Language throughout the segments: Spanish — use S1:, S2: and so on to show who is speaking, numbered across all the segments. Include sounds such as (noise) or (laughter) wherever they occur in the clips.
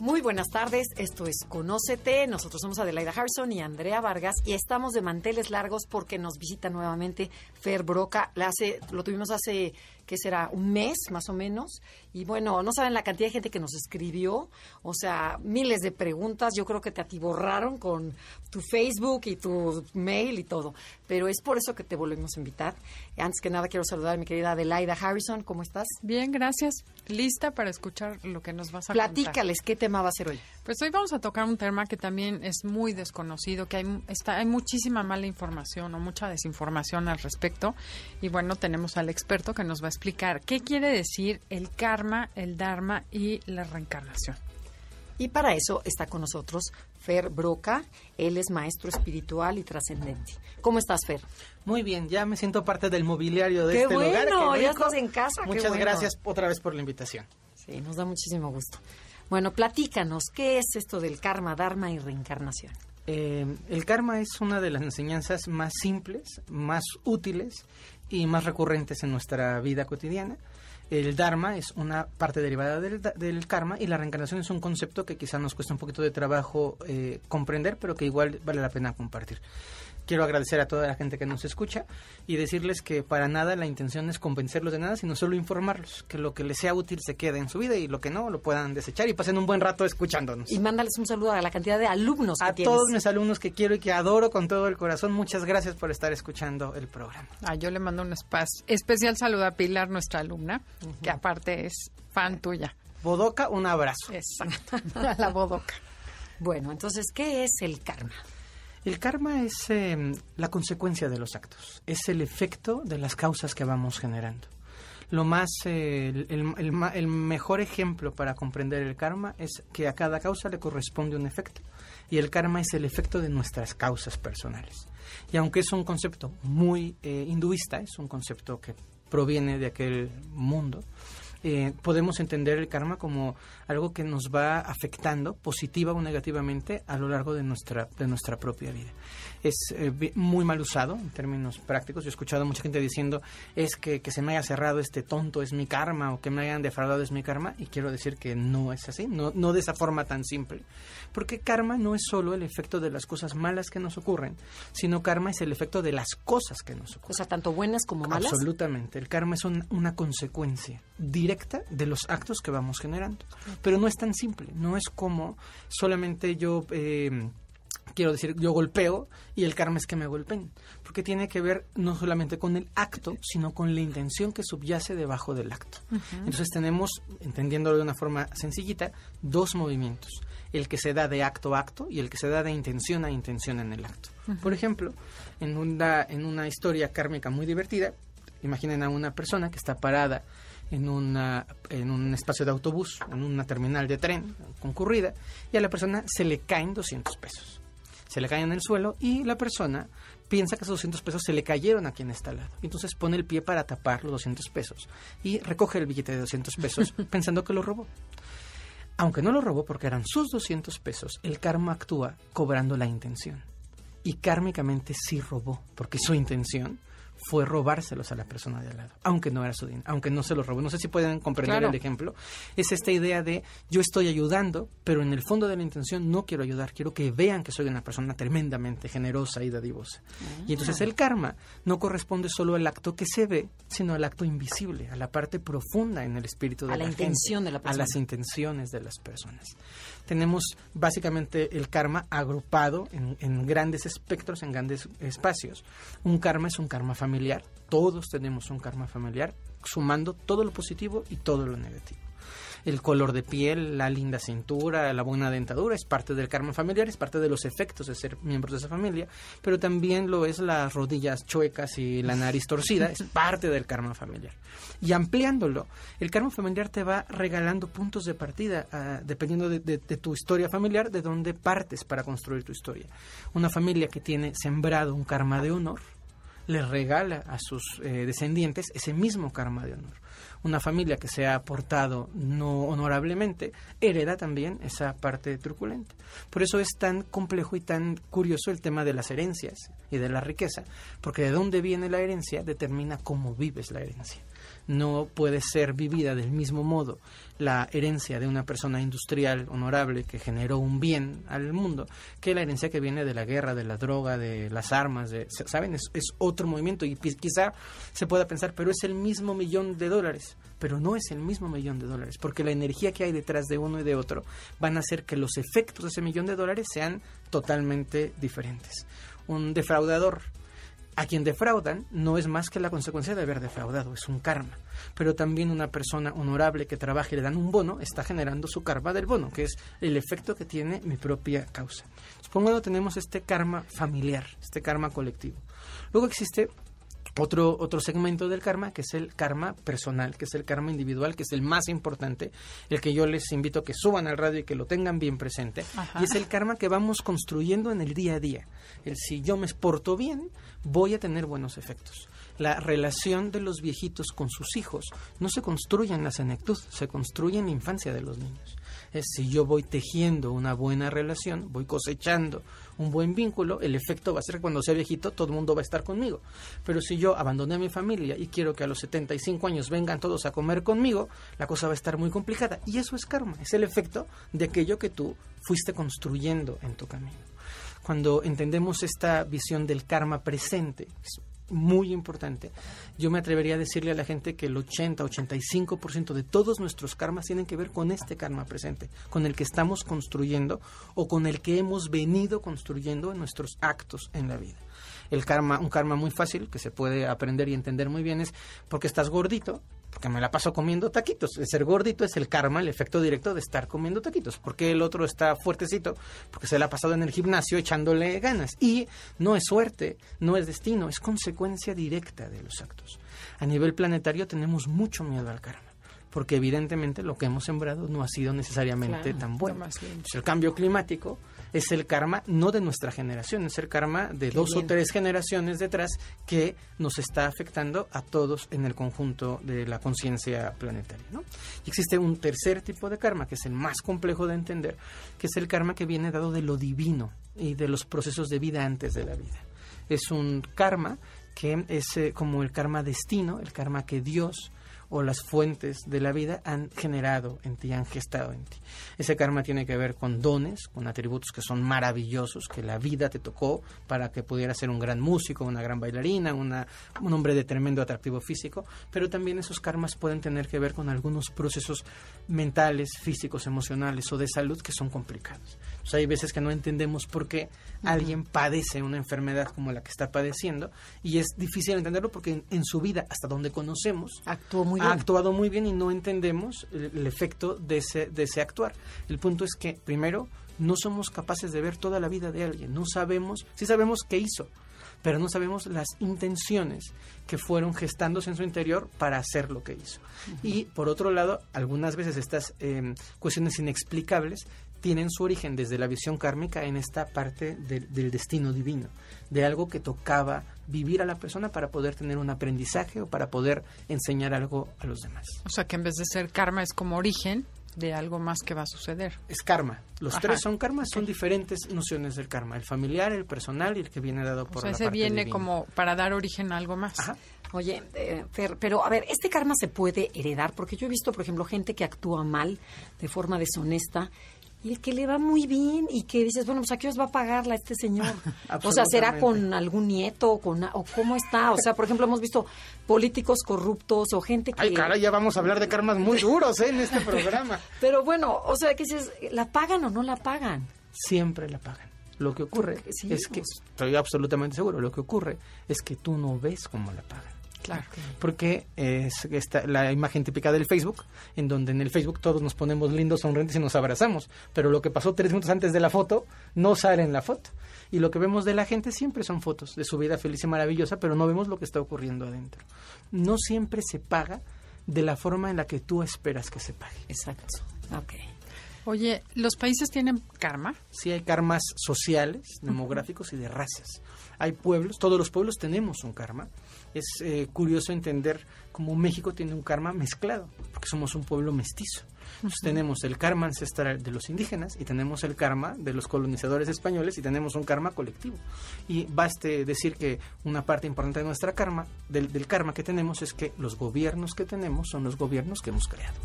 S1: Muy buenas tardes, esto es Conócete, nosotros somos Adelaida Harrison y Andrea Vargas y estamos de manteles largos porque nos visita nuevamente Fer Broca, la hace, lo tuvimos hace que será un mes más o menos. Y bueno, no saben la cantidad de gente que nos escribió, o sea, miles de preguntas. Yo creo que te atiborraron con tu Facebook y tu mail y todo. Pero es por eso que te volvemos a invitar. Antes que nada, quiero saludar a mi querida Adelaida Harrison. ¿Cómo estás?
S2: Bien, gracias. Lista para escuchar lo que nos vas a
S1: Platícales, ¿qué tema va a ser hoy?
S2: Pues hoy vamos a tocar un tema que también es muy desconocido, que hay, está, hay muchísima mala información o mucha desinformación al respecto. Y bueno, tenemos al experto que nos va a explicar qué quiere decir el karma, el dharma y la reencarnación.
S1: Y para eso está con nosotros Fer Broca. Él es maestro espiritual y trascendente. ¿Cómo estás, Fer?
S3: Muy bien, ya me siento parte del mobiliario de
S1: Qué
S3: este lugar.
S1: bueno,
S3: Qué
S1: ya
S3: rico.
S1: estás en casa, qué
S3: Muchas
S1: bueno.
S3: gracias otra vez por la invitación.
S1: Sí, nos da muchísimo gusto. Bueno, platícanos, ¿qué es esto del karma, dharma y reencarnación?
S3: Eh, el karma es una de las enseñanzas más simples, más útiles y más recurrentes en nuestra vida cotidiana. El dharma es una parte derivada del, karma y la reencarnación es un concepto que quizá nos cuesta un poquito de trabajo eh, comprender, pero que igual vale la pena compartir. Quiero agradecer a toda la gente que nos escucha y decirles que para nada la intención es convencerlos de nada, sino solo informarlos, que lo que les sea útil se quede en su vida y lo que no lo puedan desechar y pasen un buen rato escuchándonos.
S1: Y mándales un saludo a la cantidad de alumnos que
S3: A
S1: tienes.
S3: todos mis alumnos que quiero y que adoro con todo el corazón, muchas gracias por estar escuchando el programa.
S2: Ah, yo le mando un especial saludo a Pilar, nuestra alumna, que aparte es fan tuya.
S3: Bodoca, un abrazo.
S2: Exacto. A (laughs) la bodoca.
S1: Bueno, entonces, ¿qué es el karma?
S3: El karma es eh, la consecuencia de los actos, es el efecto de las causas que vamos generando. Lo más, eh, el, el mejor ejemplo para comprender el karma es que a cada causa le corresponde un efecto y el karma es el efecto de nuestras causas personales. Y aunque es un concepto muy eh, hinduista, es un concepto que proviene de aquel mundo, eh, podemos entender el karma como algo que nos va afectando positiva o negativamente a lo largo de nuestra, de nuestra propia vida. Es eh, muy mal usado en términos prácticos. Yo he escuchado a mucha gente diciendo es que, que se me haya cerrado este tonto es mi karma o que me hayan defraudado es mi karma y quiero decir que no es así, no, no de esa forma tan simple. Porque karma no es solo el efecto de las cosas malas que nos ocurren, sino karma es el efecto de las cosas que nos ocurren.
S1: O sea, tanto buenas como malas.
S3: Absolutamente. El karma es un- una consecuencia directa de los actos que vamos generando. Pero no es tan simple. No es como solamente yo, eh, quiero decir, yo golpeo y el karma es que me golpeen. Porque tiene que ver no solamente con el acto, sino con la intención que subyace debajo del acto. Entonces tenemos, entendiéndolo de una forma sencillita, dos movimientos. El que se da de acto a acto y el que se da de intención a intención en el acto. Por ejemplo, en una, en una historia kármica muy divertida, imaginen a una persona que está parada en, una, en un espacio de autobús, en una terminal de tren concurrida, y a la persona se le caen 200 pesos. Se le caen en el suelo y la persona piensa que esos 200 pesos se le cayeron a quien está al lado. Entonces pone el pie para tapar los 200 pesos y recoge el billete de 200 pesos (laughs) pensando que lo robó. Aunque no lo robó porque eran sus 200 pesos, el karma actúa cobrando la intención. Y kármicamente sí robó, porque su intención fue robárselos a la persona de al lado, aunque no era su dinero, aunque no se los robó. No sé si pueden comprender
S2: Claro.
S3: el ejemplo. Es esta idea de yo estoy ayudando, pero en el fondo de la intención no quiero ayudar, quiero que vean que soy una persona tremendamente generosa y dadivosa. Y entonces el karma no corresponde solo al acto que se ve, sino al acto invisible, a la parte profunda en el espíritu de
S1: A la
S3: gente,
S1: intención de la
S3: a
S1: persona.
S3: las intenciones de las personas. Tenemos básicamente el karma agrupado en, grandes espectros, en grandes espacios. Un karma es un karma familiar. Todos tenemos un karma familiar, sumando todo lo positivo y todo lo negativo. El color de piel, la linda cintura, la buena dentadura es parte del karma familiar, es parte de los efectos de ser miembros de esa familia, pero también lo es las rodillas chuecas y la nariz torcida, es parte del karma familiar. Y ampliándolo, el karma familiar te va regalando puntos de partida, ah, dependiendo de, de tu historia familiar, de dónde partes para construir tu historia. Una familia que tiene sembrado un karma de honor, le regala a sus eh, descendientes ese mismo karma de honor. Una familia que se ha portado no honorablemente hereda también esa parte truculenta. Por eso es tan complejo y tan curioso el tema de las herencias y de la riqueza, porque de dónde viene la herencia determina cómo vives la herencia no puede ser vivida del mismo modo la herencia de una persona industrial honorable que generó un bien al mundo que la herencia que viene de la guerra, de la droga, de las armas, de, ¿saben? Es, es otro movimiento y quizá se pueda pensar, pero es el mismo millón de dólares, pero no es el mismo millón de dólares, porque la energía que hay detrás de uno y de otro van a hacer que los efectos de ese millón de dólares sean totalmente diferentes. Un defraudador a quien defraudan no es más que la consecuencia de haber defraudado, es un karma. Pero también una persona honorable que trabaja y le dan un bono está generando su karma del bono, que es el efecto que tiene mi propia causa. Supongo tenemos este karma familiar, este karma colectivo. Luego existe otro, otro segmento del karma, que es el karma personal, que es el karma individual, que es el más importante, el que yo les invito a que suban al radio y que lo tengan bien presente. Y es el karma que vamos construyendo en el día a día. El si yo me porto bien, voy a tener buenos efectos. La relación de los viejitos con sus hijos no se construye en la senectud, se construye en la infancia de los niños. Si yo voy tejiendo una buena relación, voy cosechando un buen vínculo, el efecto va a ser que cuando sea viejito todo el mundo va a estar conmigo. Pero si yo abandoné a mi familia y quiero que a los 75 años vengan todos a comer conmigo, la cosa va a estar muy complicada. Y eso es karma, es el efecto de aquello que tú fuiste construyendo en tu camino cuando entendemos esta visión del karma presente, es muy importante, yo me atrevería a decirle a la gente que el 80-85% de todos nuestros karmas tienen que ver con este karma presente, con el que estamos construyendo o con el que hemos venido construyendo en nuestros actos en la vida. El karma, un karma muy fácil que se puede aprender y entender muy bien es porque estás gordito, porque me la paso comiendo taquitos. El ser gordito es el karma, el efecto directo de estar comiendo taquitos. Porque el otro está fuertecito, porque se le ha pasado en el gimnasio echándole ganas. Y no es suerte, no es destino, es consecuencia directa de los actos. A nivel planetario tenemos mucho miedo al karma porque evidentemente lo que hemos sembrado no ha sido necesariamente tan bueno. el cambio climático es el karma no de nuestra generación, es el karma de dos o tres generaciones detrás que nos está afectando a todos en el conjunto de la conciencia planetaria. ¿no? Y existe un tercer tipo de karma, que es el más complejo de entender, que es el karma que viene dado de lo divino y de los procesos de vida antes de la vida. Es un karma que es eh, como el karma destino, el karma que Dios o las fuentes de la vida han generado en ti, han gestado en ti. Ese karma tiene que ver con dones, con atributos que son maravillosos, que la vida te tocó para que pudieras ser un gran músico, una gran bailarina, una, un hombre de tremendo atractivo físico, pero también esos karmas pueden tener que ver con algunos procesos mentales, físicos, emocionales o de salud que son complicados. hay veces que no entendemos por qué alguien padece una enfermedad como la que está padeciendo y es difícil entenderlo porque en, su vida, hasta donde conocemos,
S1: actuó muy
S3: ha actuado muy bien y no entendemos el, efecto de ese, de ese actuar. El punto es que, primero, no somos capaces de ver toda la vida de alguien, no sabemos, sí sabemos qué hizo, pero no sabemos las intenciones que fueron gestándose en su interior para hacer lo que hizo. Y por otro lado, algunas veces estas em, cuestiones inexplicables tienen su origen desde la visión kármica en esta parte del destino divino, de algo que tocaba vivir a la persona para poder tener un aprendizaje o para poder enseñar algo a los demás.
S2: O sea que en vez de ser karma es como origen de algo más que va a suceder.
S3: Es karma. Los tres son karma, son diferentes nociones del karma, el familiar, el personal y el que viene dado por o sea, ese
S2: viene como para dar origen a algo más.
S1: Oye, eh, pero a ver, ¿este karma se puede heredar? Porque yo he visto, por ejemplo, gente que actúa mal, de forma deshonesta, y el que le va muy bien y que dices, bueno, pues a qué os va a pagarla este señor. (laughs) o sea, ¿será con algún nieto o, con, o cómo está? O sea, por ejemplo, hemos visto políticos corruptos o gente que...
S3: Ay, cara, ya vamos a hablar de karmas muy duros ¿eh? en este (laughs) programa.
S1: Pero bueno, o sea, ¿qué dices? ¿La pagan o no la pagan?
S3: Siempre la pagan. Lo que ocurre es que, estoy absolutamente seguro, lo que ocurre es que tú no ves cómo la pagan.
S2: Claro.
S3: Porque es esta, la imagen típica del Facebook, en donde en el Facebook todos nos ponemos lindos, sonrientes y nos abrazamos. Pero lo que pasó tres minutos antes de la foto no sale en la foto. Y lo que vemos de la gente siempre son fotos de su vida feliz y maravillosa, pero no vemos lo que está ocurriendo adentro. No siempre se paga de la forma en la que tú esperas que se pague.
S1: Exacto. Ok.
S2: Oye, ¿los países tienen karma?
S3: Sí hay karmas sociales, demográficos y de razas. Hay pueblos, todos los pueblos tenemos un karma. Es eh, curioso entender cómo México tiene un karma mezclado, porque somos un pueblo mestizo. Entonces, tenemos el karma ancestral de los indígenas y tenemos el karma de los colonizadores españoles y tenemos un karma colectivo. Y baste decir que una parte importante de nuestra karma, del, del karma que tenemos, es que los gobiernos que tenemos son los gobiernos que hemos creado.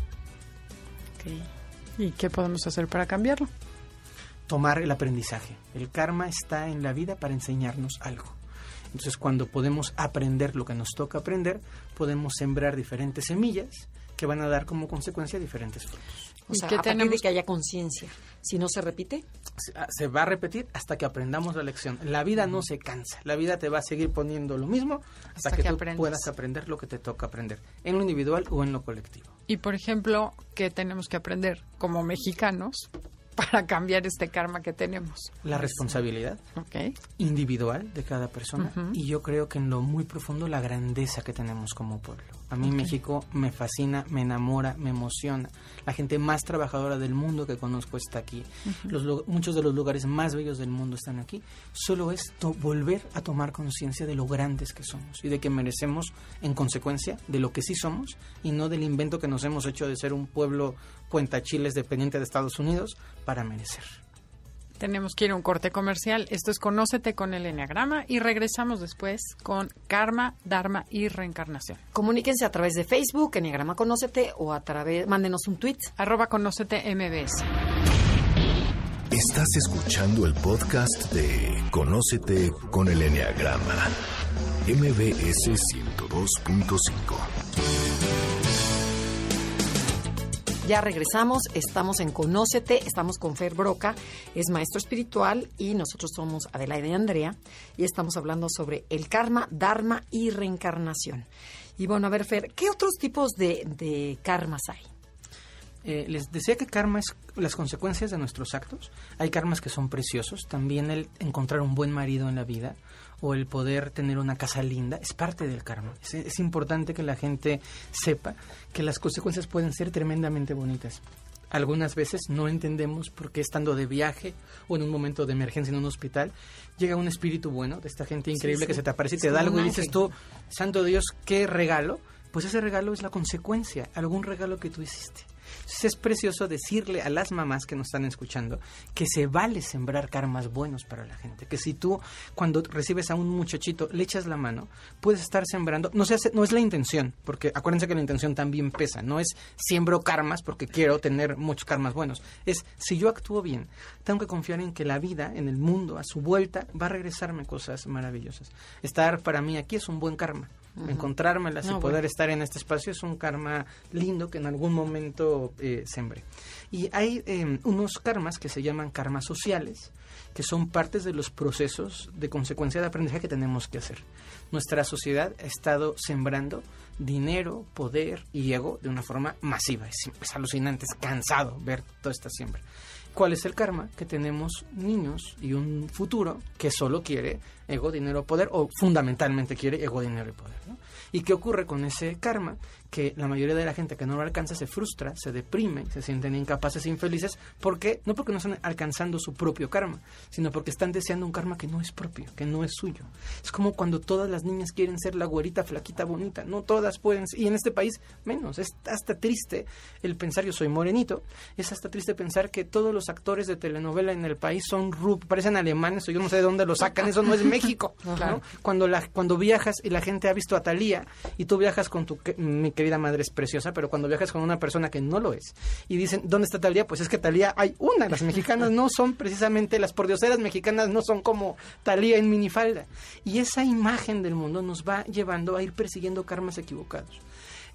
S2: ¿Y qué podemos hacer para cambiarlo?
S3: tomar el aprendizaje. El karma está en la vida para enseñarnos algo. Entonces, cuando podemos aprender lo que nos toca aprender, podemos sembrar diferentes semillas que van a dar como consecuencia diferentes frutos.
S1: O
S2: ¿Y
S1: sea,
S2: qué
S1: a partir de
S2: tenemos?
S1: que haya conciencia. Si no se repite,
S3: Se, ah, se va a repetir hasta que aprendamos la lección. La vida no se cansa. La vida te va a seguir poniendo lo mismo hasta,
S2: Hasta
S3: que,
S2: que
S3: tú
S2: aprendas.
S3: puedas aprender lo que te toca aprender, en lo individual o en lo colectivo.
S2: Y, por ejemplo, ¿qué tenemos que aprender como mexicanos para cambiar este karma que tenemos?
S3: La responsabilidad
S2: ¿Ok?
S3: individual de cada persona y yo creo que en lo muy profundo la grandeza que tenemos como pueblo. A mí México me fascina, me enamora, me emociona. La gente más trabajadora del mundo que conozco está aquí. Los muchos de los lugares más bellos del mundo están aquí. Solo es to- volver a tomar conciencia de lo grandes que somos y de que merecemos, en consecuencia, de lo que sí somos y no del invento que nos hemos hecho de ser un pueblo cuentachiles dependiente de Estados Unidos para merecer.
S2: Tenemos que ir a un corte comercial. Esto es Conócete con el Enneagrama y regresamos después con Karma, Dharma y Reencarnación.
S1: comuníquense a través de Facebook, Enneagrama Conócete, o a través, mándenos un tweet.
S2: Arroba Conócete MBS.
S4: Estás escuchando el podcast de Conócete con el Enneagrama. MBS 102.5.
S1: Ya regresamos, estamos en Conócete, estamos con Fer Broca, es maestro espiritual y nosotros somos Adelaida y Andrea y estamos hablando sobre el karma, dharma y reencarnación. Y bueno, a ver Fer, ¿qué otros tipos de, de karmas hay?
S3: Eh, les decía que karma es las consecuencias de nuestros actos. Hay karmas que son preciosos. También el encontrar un buen marido en la vida o el poder tener una casa linda es parte del karma. Es, es importante que la gente sepa que las consecuencias pueden ser tremendamente bonitas. Algunas veces no entendemos por qué estando de viaje o en un momento de emergencia en un hospital llega un espíritu bueno de esta gente increíble
S1: sí.
S3: que se te aparece y
S1: Es
S3: te da algo y dices tú, santo Dios, qué regalo. Pues ese regalo es la consecuencia, algún regalo que tú hiciste. Entonces es precioso decirle a las mamás que nos están escuchando que se vale sembrar karmas buenos para la gente. Que si tú cuando recibes a un muchachito le echas la mano, puedes estar sembrando. No, se hace, no es la intención, porque acuérdense que la intención también pesa. No es siembro karmas porque quiero tener muchos karmas buenos. Es si yo actúo bien, tengo que confiar en que la vida, en el mundo, a su vuelta, va a regresarme cosas maravillosas. Estar para mí aquí es un buen karma. Encontrármelas
S1: No,
S3: y poder
S1: bueno.
S3: estar en este espacio es un karma lindo que en algún momento eh, sembré. Y hay eh, unos karmas que se llaman karmas sociales, que son partes de los procesos de consecuencia de aprendizaje que tenemos que hacer. Nuestra sociedad ha estado sembrando dinero, poder y ego de una forma masiva. Es, es alucinante, es cansado ver toda esta siembra. ¿Cuál es el karma? Que tenemos niños y un futuro que solo quiere ego, dinero, poder, o fundamentalmente quiere ego, dinero y poder. ¿Y qué ocurre con ese karma? Que la mayoría de la gente que no lo alcanza se frustra, se deprime, se sienten incapaces e infelices, porque no porque no están alcanzando su propio karma, sino porque están deseando un karma que no es propio, que no es suyo. Es como cuando todas las niñas quieren ser la güerita, flaquita, bonita. No todas pueden, y en este país menos. Es hasta triste el pensar, yo soy morenito, es hasta triste pensar que todos los actores de telenovela en el país son ru- parecen alemanes o yo no sé de dónde lo sacan, eso no es México. (laughs) ¿no? Cuando, la, cuando viajas y la gente ha visto a Talía y tú viajas con tu, mi querida madre es preciosa, pero cuando viajas con una persona que no lo es y dicen, ¿dónde está Talía? Pues es que Talía hay una, las mexicanas no son precisamente, las pordioseras mexicanas no son como Talía en minifalda. Y esa imagen del mundo nos va llevando a ir persiguiendo karmas equivocados.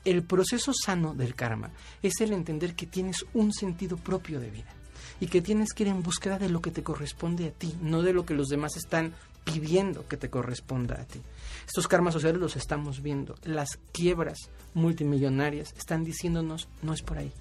S3: El proceso sano del karma es el entender que tienes un sentido propio de vida y que tienes que ir en búsqueda de lo que te corresponde a ti, no de lo que los demás están pidiendo que te corresponda a ti. Estos karmas sociales los estamos viendo. Las quiebras multimillonarias están diciéndonos, no es por ahí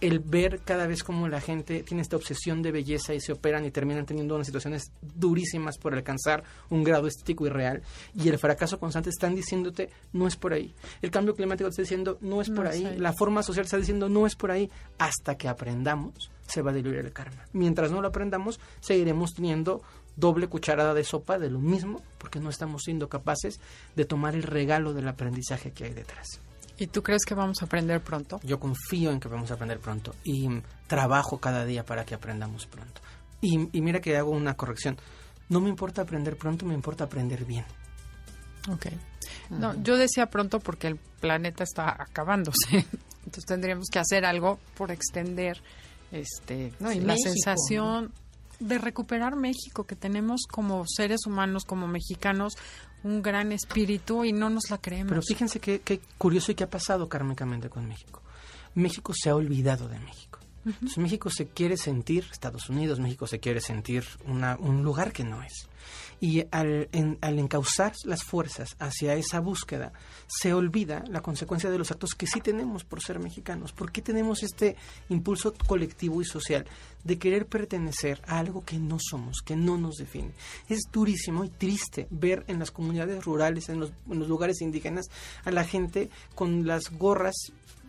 S3: el ver cada vez como la gente tiene esta obsesión de belleza y se operan y terminan teniendo unas situaciones durísimas por alcanzar un grado estético y real y el fracaso constante están diciéndote no es por ahí. El cambio climático te está diciendo no es por ahí. La forma social está diciendo no es por ahí. Hasta que aprendamos se va a diluir el karma. Mientras no lo aprendamos seguiremos teniendo doble cucharada de sopa de lo mismo porque no estamos siendo capaces de tomar el regalo del aprendizaje que hay detrás.
S2: ¿Y tú crees que vamos a aprender pronto?
S3: Yo confío en que vamos a aprender pronto y trabajo cada día para que aprendamos pronto. Y, mira que hago una corrección. No me importa aprender pronto, me importa aprender bien.
S2: Ok. No, yo decía pronto porque el planeta está acabándose. (laughs) Entonces tendríamos que hacer algo por extender este la sensación de recuperar México que tenemos como seres humanos, como mexicanos, un gran espíritu y no nos la creemos.
S3: Pero fíjense qué, curioso y qué ha pasado kármicamente con México. México se ha olvidado de México. México se quiere sentir, Estados Unidos, México se quiere sentir una, un lugar que no es. Y al, al encauzar las fuerzas hacia esa búsqueda, se olvida la consecuencia de los actos que sí tenemos por ser mexicanos. ¿Por qué tenemos este impulso colectivo y social de querer pertenecer a algo que no somos, que no nos define? Es durísimo y triste ver en las comunidades rurales, en los, en los lugares indígenas, a la gente con las gorras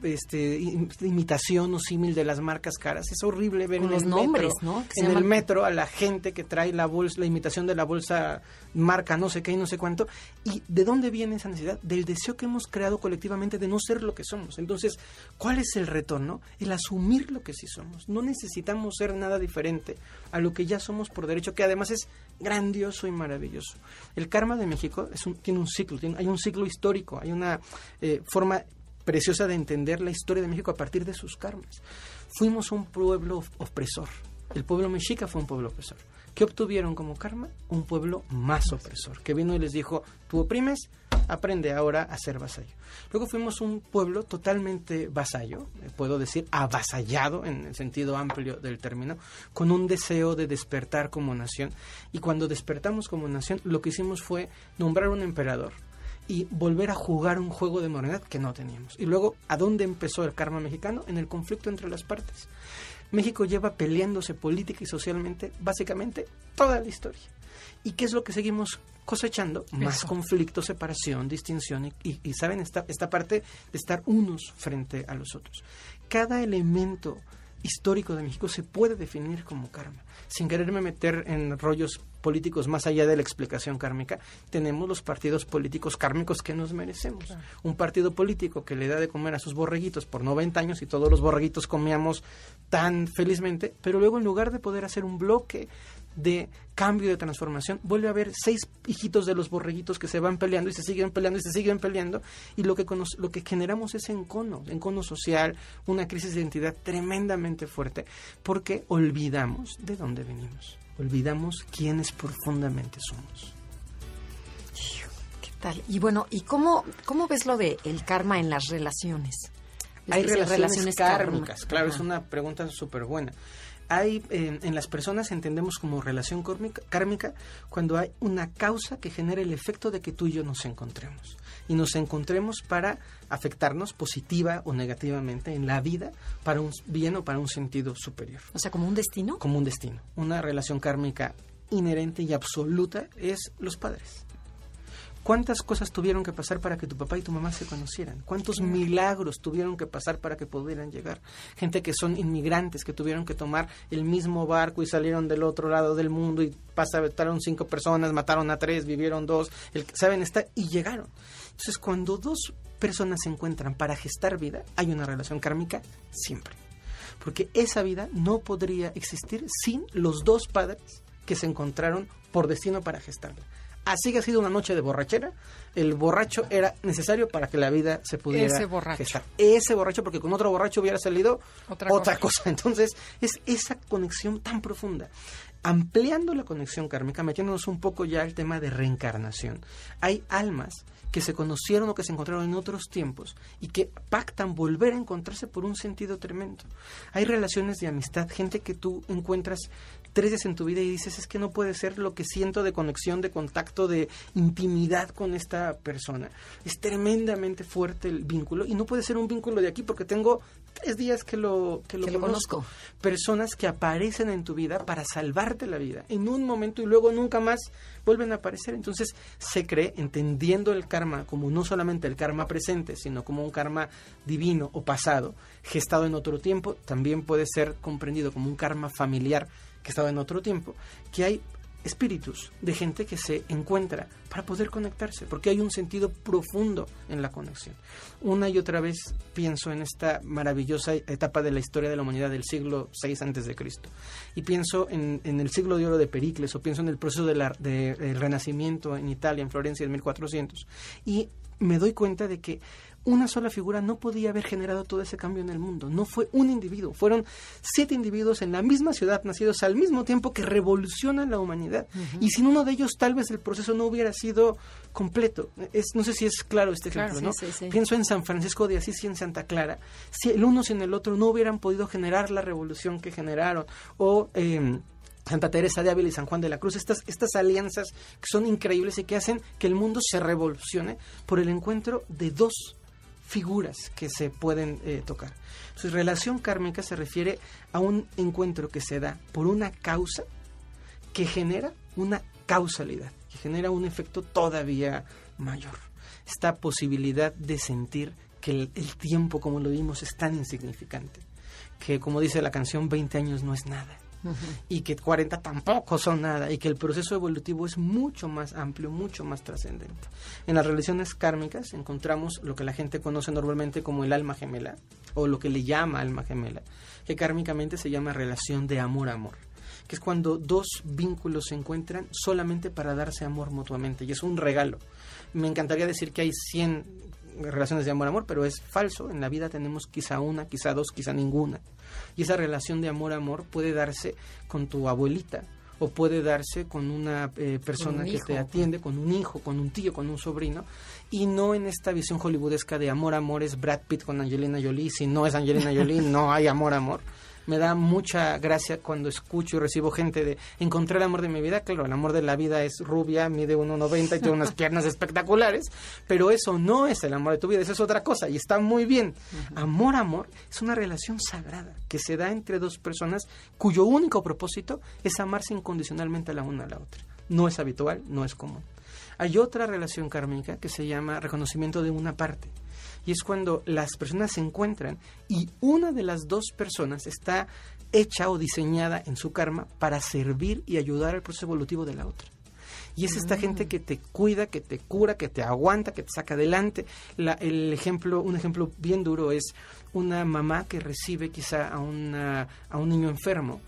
S3: este, imitación o símil de las marcas caras. Es horrible ver en el metro, en el metro a la gente que trae la bolsa, la imitación de la bolsa marca no sé qué y no sé cuánto. ¿Y de dónde viene esa necesidad? Del deseo que hemos creado colectivamente de no ser lo que somos. Entonces, ¿cuál es el retorno? El asumir lo que sí somos. No necesitamos ser nada diferente a lo que ya somos por derecho, que además es grandioso y maravilloso. El karma de México tiene un ciclo, hay un ciclo histórico, hay una eh, forma preciosa de entender la historia de México a partir de sus karmas. Fuimos un pueblo opresor. El pueblo mexica fue un pueblo opresor. ¿Qué obtuvieron como karma? Un pueblo más opresor, que vino y les dijo, tú oprimes, aprende ahora a ser vasallo. Luego fuimos un pueblo totalmente vasallo, eh, puedo decir avasallado en el sentido amplio del término, con un deseo de despertar como nación. Y cuando despertamos como nación, lo que hicimos fue nombrar un emperador, y volver a jugar un juego de moralidad que no teníamos. Y luego, ¿a dónde empezó el karma mexicano? En el conflicto entre las partes. México lleva peleándose política y socialmente básicamente toda la historia. ¿Y qué es lo que seguimos cosechando? Más conflicto, separación, distinción y, y, ¿saben? Esta, esta parte de estar unos frente a los otros. Cada elemento histórico de México se puede definir como karma. Sin quererme meter en rollos políticos más allá de la explicación kármica, tenemos los partidos políticos kármicos que nos merecemos. Un partido político que le da de comer a sus borreguitos por 90 años y todos los borreguitos comíamos tan felizmente, pero luego en lugar de poder hacer un bloque de cambio, de transformación, vuelve a haber seis hijitos de los borreguitos que se van peleando y se siguen peleando y se siguen peleando y lo que, lo que generamos es encono, encono social, una crisis de identidad tremendamente fuerte porque olvidamos de dónde venimos, olvidamos quiénes profundamente somos.
S1: ¿Qué tal? Y bueno, ¿y cómo, cómo ves lo de el karma en las relaciones?
S3: Hay relaciones, kármicas, claro, es una pregunta súper buena hay en las personas entendemos como relación kármica cuando hay una causa que genera el efecto de que tú y yo nos encontremos y nos encontremos para afectarnos positiva o negativamente en la vida para un bien o para un sentido superior.
S1: O sea, como un destino.
S3: Como un destino. Una relación kármica inherente y absoluta es los padres. ¿Cuántas cosas tuvieron que pasar para que tu papá y tu mamá se conocieran? ¿Cuántos milagros tuvieron que pasar para que pudieran llegar? Gente que son inmigrantes, que tuvieron que tomar el mismo barco y salieron del otro lado del mundo y pasaron cinco personas, mataron a tres, vivieron dos, el, ¿saben? Está, y llegaron. Entonces, cuando dos personas se encuentran para gestar vida, hay una relación kármica siempre. Porque esa vida no podría existir sin los dos padres que se encontraron por destino para gestarla así que ha sido una noche de borrachera, el borracho era necesario para que la vida se pudiera
S2: Ese borracho.
S3: Gestar. Ese borracho, porque con otro borracho hubiera salido otra, cosa. (laughs) Entonces, es esa conexión tan profunda. Ampliando la conexión kármica, metiéndonos un poco ya al tema de reencarnación. Hay almas que se conocieron o que se encontraron en otros tiempos y que pactan volver a encontrarse por un sentido tremendo. Hay relaciones de amistad, gente que tú encuentras tres días en tu vida y dices, es que no puede ser lo que siento de conexión, de contacto, de intimidad con esta persona. Es tremendamente fuerte el vínculo y no puede ser un vínculo de aquí porque tengo tres días que lo, que lo, conozco. Personas que aparecen en tu vida para salvarte la vida en un momento y luego nunca más vuelven a aparecer. Entonces se cree, entendiendo el karma como no solamente el karma presente, sino como un karma divino o pasado, gestado en otro tiempo, también puede ser comprendido como un karma familiar que estaba en otro tiempo, que hay espíritus de gente que se encuentra para poder conectarse, porque hay un sentido profundo en la conexión. Una y otra vez pienso en esta maravillosa etapa de la historia de la humanidad del siglo VI Cristo, y pienso en, el siglo de oro de Pericles, o pienso en el proceso del Renacimiento en Italia, en Florencia, en 1400, y me doy cuenta de que una sola figura no podía haber generado todo ese cambio en el mundo. No fue un individuo, fueron siete individuos en la misma ciudad, nacidos al mismo tiempo, que revolucionan la humanidad. Y sin uno de ellos, tal vez el proceso no hubiera sido completo. Es, no sé si es claro este ejemplo, ¿no? Pienso en San Francisco de Asís y en Santa Clara. Si el uno sin el otro no hubieran podido generar la revolución que generaron, o... Em, Santa Teresa de Ávila y San Juan de la Cruz, estas, estas alianzas que son increíbles y que hacen que el mundo se revolucione por el encuentro de dos figuras que se pueden eh, tocar. Su relación kármica se refiere a un encuentro que se da por una causa que genera una causalidad, que genera un efecto todavía mayor. Esta posibilidad de sentir que el, tiempo, como lo vimos, es tan insignificante, que como dice la canción, 20 años no es nada y que 40 tampoco son nada y que el proceso evolutivo es mucho más amplio, mucho más trascendente. En las relaciones kármicas encontramos lo que la gente conoce normalmente como el alma gemela o lo que le llama alma gemela, que kármicamente se llama relación de amor-amor que es cuando dos vínculos se encuentran solamente para darse amor mutuamente y es un regalo. Me encantaría decir que hay 100 relaciones de amor-amor, pero es falso. En la vida tenemos quizá una, quizá dos, quizá ninguna. Y esa relación de amor-amor puede darse con tu abuelita o puede darse con una eh, persona que te atiende, con un hijo, con un tío, con un sobrino, y no en esta visión hollywoodesca de amor-amor es Brad Pitt con Angelina Jolie, si no es Angelina Jolie no hay amor-amor me da mucha gracia cuando escucho y recibo gente de encontrar el amor de mi vida. Claro, el amor de la vida es rubia, mide 1,90 y tiene unas (laughs) piernas espectaculares, pero eso no es el amor de tu vida, eso es otra cosa y está muy bien. Amor, amor es una relación sagrada que se da entre dos personas cuyo único propósito es amarse incondicionalmente a la una a la otra. No es habitual, no es común. Hay otra relación kármica que se llama reconocimiento de una parte y es cuando las personas se encuentran y una de las dos personas está hecha o diseñada en su karma para servir y ayudar al proceso evolutivo de la otra. Y es esta gente mm. que te cuida, que te cura, que te aguanta, que te saca adelante. el ejemplo, un ejemplo bien duro es una mamá que recibe quizá a, una, a un niño enfermo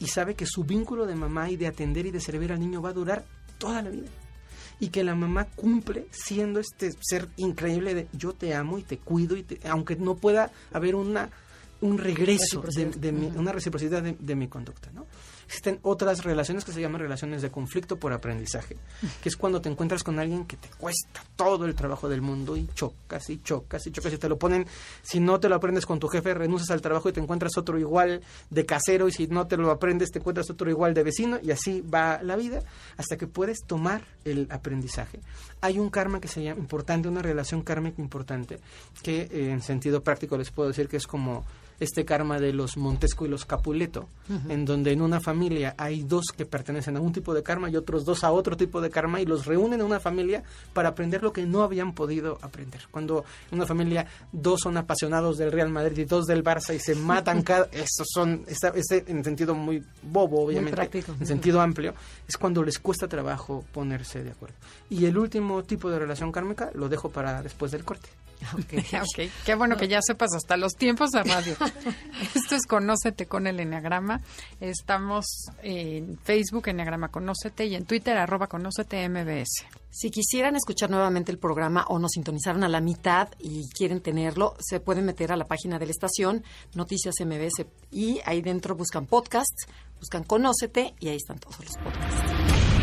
S3: y sabe que su vínculo de mamá y de atender y de servir al niño va a durar toda la vida y que la mamá cumple siendo este ser increíble de yo te amo y te cuido y aunque no pueda haber una un regreso de, una reciprocidad de, mi conducta, ¿no? Existen otras relaciones que se llaman relaciones de conflicto por aprendizaje, que es cuando te encuentras con alguien que te cuesta todo el trabajo del mundo y chocas y chocas y chocas y te lo ponen, si no te lo aprendes con tu jefe, renuncias al trabajo y te encuentras otro igual de casero y si no te lo aprendes te encuentras otro igual de vecino y así va la vida hasta que puedes tomar el aprendizaje. Hay un karma que se llama importante, una relación kármica importante, que eh, en sentido práctico les puedo decir que es como este karma de los Montesco y los Capuleto, en donde en una familia hay dos que pertenecen a un tipo de karma y otros dos a otro tipo de karma y los reúnen en una familia para aprender lo que no habían podido aprender. Cuando en una familia dos son apasionados del Real Madrid y dos del Barça y se (laughs) matan cada... Estos son, este, en sentido muy bobo, obviamente, en sentido amplio, es cuando les cuesta trabajo ponerse de acuerdo. Y el último tipo de relación kármica lo dejo para después del corte. (laughs) (laughs)
S2: Okay. ok, qué bueno que ya sepas hasta los tiempos de radio. (laughs) Esto es Conócete con el Enneagrama. Estamos en Facebook, Enneagrama Conócete, y en Twitter, arroba Conócete MBS.
S1: Si quisieran escuchar nuevamente el programa o nos sintonizaron a la mitad y quieren tenerlo, se pueden meter a la página de la estación, Noticias MBS, y ahí dentro buscan podcasts, buscan Conócete, y ahí están todos los podcasts.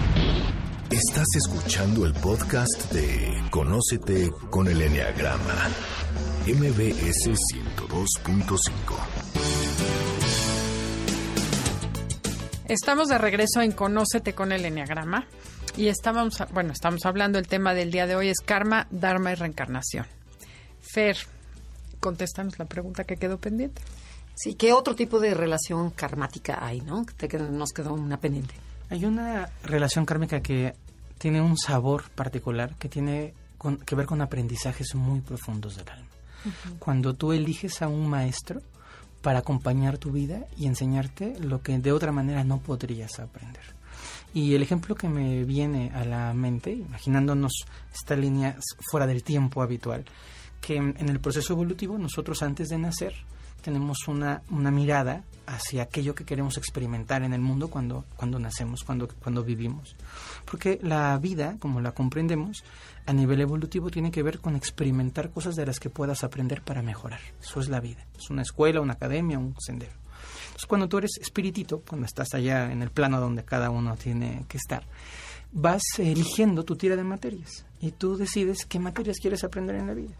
S4: Estás escuchando el podcast de Conócete con el Enneagrama, MBS 102.5.
S2: Estamos de regreso en Conócete con el Enneagrama y estamos, bueno, estamos hablando, el tema del día de hoy es karma, dharma y reencarnación. Fer, contéstanos la pregunta que quedó pendiente.
S1: Sí, ¿qué otro tipo de relación karmática hay, no? Que nos quedó una pendiente.
S3: Hay una relación kármica que tiene un sabor particular, que tiene que ver con aprendizajes muy profundos del alma. Cuando tú eliges a un maestro para acompañar tu vida y enseñarte lo que de otra manera no podrías aprender. Y el ejemplo que me viene a la mente, imaginándonos esta línea fuera del tiempo habitual, que en el proceso evolutivo nosotros antes de nacer tenemos una, una mirada hacia aquello que queremos experimentar en el mundo cuando, cuando nacemos, cuando, cuando vivimos. Porque la vida, como la comprendemos, a nivel evolutivo tiene que ver con experimentar cosas de las que puedas aprender para mejorar. Eso es la vida. Es una escuela, una academia, un sendero. Entonces, cuando tú eres espiritito, cuando estás allá en el plano donde cada uno tiene que estar, vas eligiendo tu tira de materias y tú decides qué materias quieres aprender en la vida.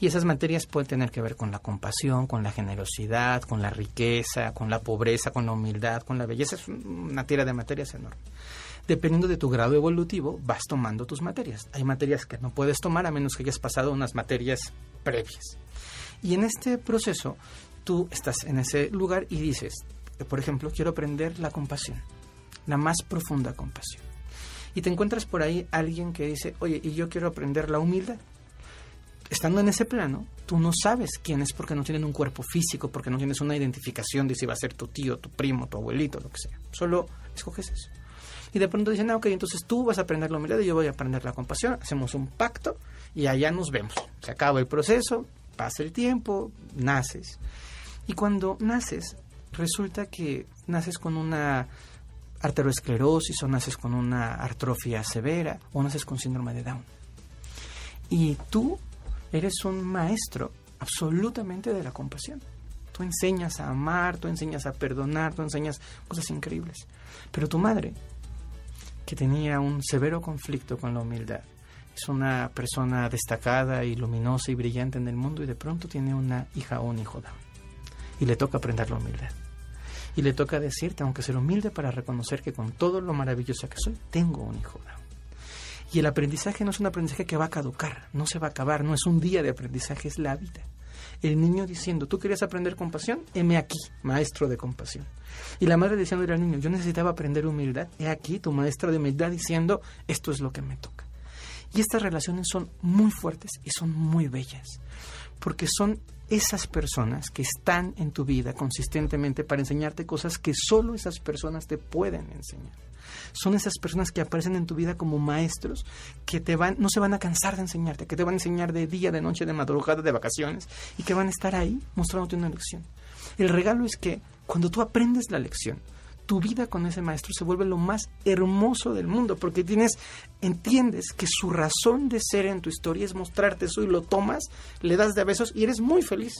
S3: Y esas materias pueden tener que ver con la compasión, con la generosidad, con la riqueza, con la pobreza, con la humildad, con la belleza. Es una tira de materias enorme. Dependiendo de tu grado evolutivo, vas tomando tus materias. Hay materias que no puedes tomar a menos que hayas pasado unas materias previas. Y en este proceso, tú estás en ese lugar y dices, por ejemplo, quiero aprender la compasión, la más profunda compasión. Y te encuentras por ahí alguien que dice, oye, y yo quiero aprender la humildad estando en ese plano, tú no sabes quién es porque no tienen un cuerpo físico, porque no tienes una identificación de si va a ser tu tío, tu primo, tu abuelito, lo que sea. Solo escoges eso. Y de pronto dicen, ah, ok, entonces tú vas a aprender la humildad y yo voy a aprender la compasión. Hacemos un pacto y allá nos vemos. Se acaba el proceso, pasa el tiempo, naces. Y cuando naces, resulta que naces con una arteriosclerosis o naces con una artrofia severa o naces con síndrome de Down. Y tú eres un maestro absolutamente de la compasión. Tú enseñas a amar, tú enseñas a perdonar, tú enseñas cosas increíbles. Pero tu madre, que tenía un severo conflicto con la humildad, es una persona destacada y luminosa y brillante en el mundo y de pronto tiene una hija o un hijo down. Y le toca aprender la humildad. Y le toca decir, tengo que ser humilde para reconocer que con todo lo maravillosa que soy, tengo un hijo down. Y el aprendizaje no es un aprendizaje que va a caducar, no se va a acabar, no es un día de aprendizaje, es la vida. El niño diciendo, tú querías aprender compasión, heme aquí, maestro de compasión. Y la madre diciendo al niño, yo necesitaba aprender humildad, he aquí tu maestra de humildad diciendo, esto es lo que me toca. Y estas relaciones son muy fuertes y son muy bellas, porque son esas personas que están en tu vida consistentemente para enseñarte cosas que solo esas personas te pueden enseñar son esas personas que aparecen en tu vida como maestros que te van, no se van a cansar de enseñarte, que te van a enseñar de día, de noche, de madrugada, de vacaciones y que van a estar ahí mostrándote una lección. El regalo es que cuando tú aprendes la lección, tu vida con ese maestro se vuelve lo más hermoso del mundo, porque tienes, entiendes que su razón de ser en tu historia es mostrarte eso y lo tomas, le das de besos y eres muy feliz.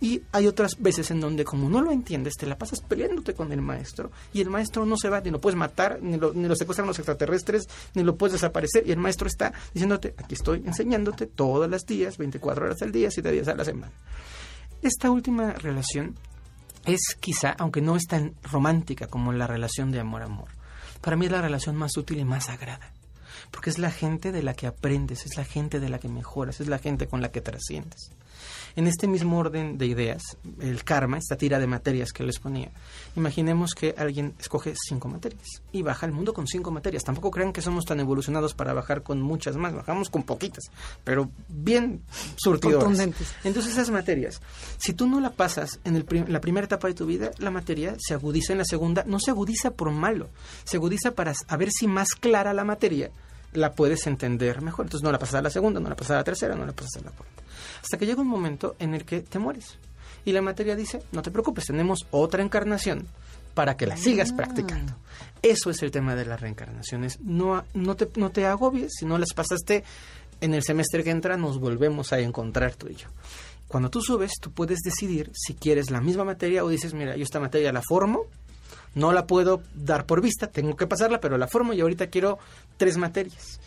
S3: Y hay otras veces en donde como no lo entiendes, te la pasas peleándote con el maestro y el maestro no se va, ni lo puedes matar, ni lo, ni lo secuestran los extraterrestres, ni lo puedes desaparecer y el maestro está diciéndote, aquí estoy enseñándote todos los días, 24 horas al día, 7 días a la semana. Esta última relación es quizá, aunque no es tan romántica como la relación de amor-amor, para mí es la relación más útil y más sagrada porque es la gente de la que aprendes, es la gente de la que mejoras, es la gente con la que trasciendes. En este mismo orden de ideas, el karma, esta tira de materias que les ponía, imaginemos que alguien escoge cinco materias y baja al mundo con cinco materias. Tampoco crean que somos tan evolucionados para bajar con muchas más, bajamos con poquitas, pero bien surtidoras. Entonces esas materias, si tú no la pasas en, la primera etapa de tu vida, la materia se agudiza en la segunda, no se agudiza por malo, se agudiza para a ver si más clara la materia la puedes entender mejor. Entonces no la pasas a la segunda, no la pasas a la tercera, no la pasas a la cuarta. Hasta que llega un momento en el que te mueres. Y la materia dice, no te preocupes, tenemos otra encarnación para que la sigas ah. practicando. Eso es el tema de las reencarnaciones. No, no, te, no te agobies, si no las pasaste en el semestre que entra, nos volvemos a encontrar tú y yo. Cuando tú subes, tú puedes decidir si quieres la misma materia o dices, mira, yo esta materia la formo, no la puedo dar por vista, tengo que pasarla, pero la formo y ahorita quiero tres materias.